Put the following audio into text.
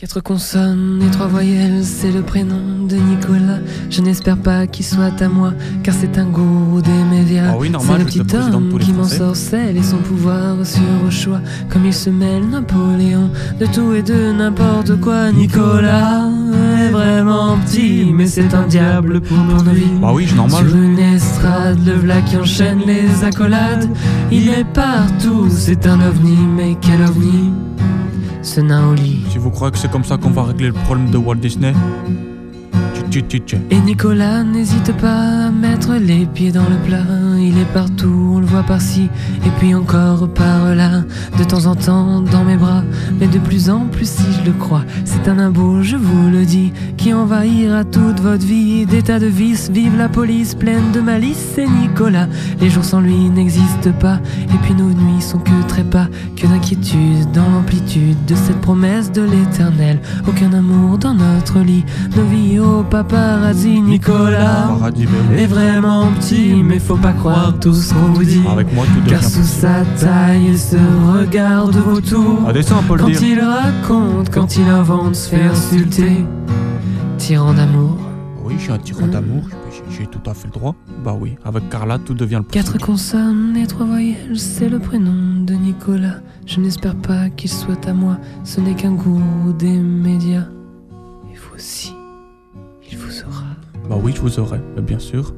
Quatre consonnes et trois voyelles, c'est le prénom de Nicolas. Je n'espère pas qu'il soit à moi, car c'est un goût des médias. Ah oui, c'est le petit homme qui m'en Français. sorcelle et son pouvoir sur au choix. Comme il se mêle Napoléon de tout et de n'importe quoi. Nicolas est vraiment petit, mais c'est un diable pour nos vies. Bah oui, normal. Sur une estrade, le v'là qui enchaîne les accolades. Il est partout, c'est un ovni, mais quel ovni? Ce nain au lit. Si vous croyez que c'est comme ça qu'on va régler le problème de Walt Disney. Et Nicolas n'hésite pas à mettre les pieds dans le plat. Il est partout, on le voit par-ci, et puis encore par-là. De temps en temps dans mes bras, mais de plus en plus si je le crois. C'est un imbeau, je vous le dis, qui envahira toute votre vie. Des tas de vices, vive la police pleine de malice. C'est Nicolas, les jours sans lui n'existent pas. Et puis nos nuits sont que trépas, que d'inquiétude de cette promesse de l'éternel. Aucun amour dans notre lit, nos vies au paparazzi. Nicolas Paradis, est vraiment petit, mais faut pas croire tout ce qu'on vous dit. Avec moi, tout Car sous sa taille, il se regarde. Ah, le Quand dire. il raconte, quand il invente, se fait insulter. Tyran d'amour. Oui, je suis un tyran d'amour, j'ai- tout à fait le droit. Bah oui, avec Carla, tout devient le Quatre possible. consonnes et trois voyelles, c'est le prénom Nicolas. Je n'espère pas qu'il soit à moi, ce n'est qu'un goût des médias. Et vous aussi, il vous aura. Bah oui, je vous aurai, bien sûr.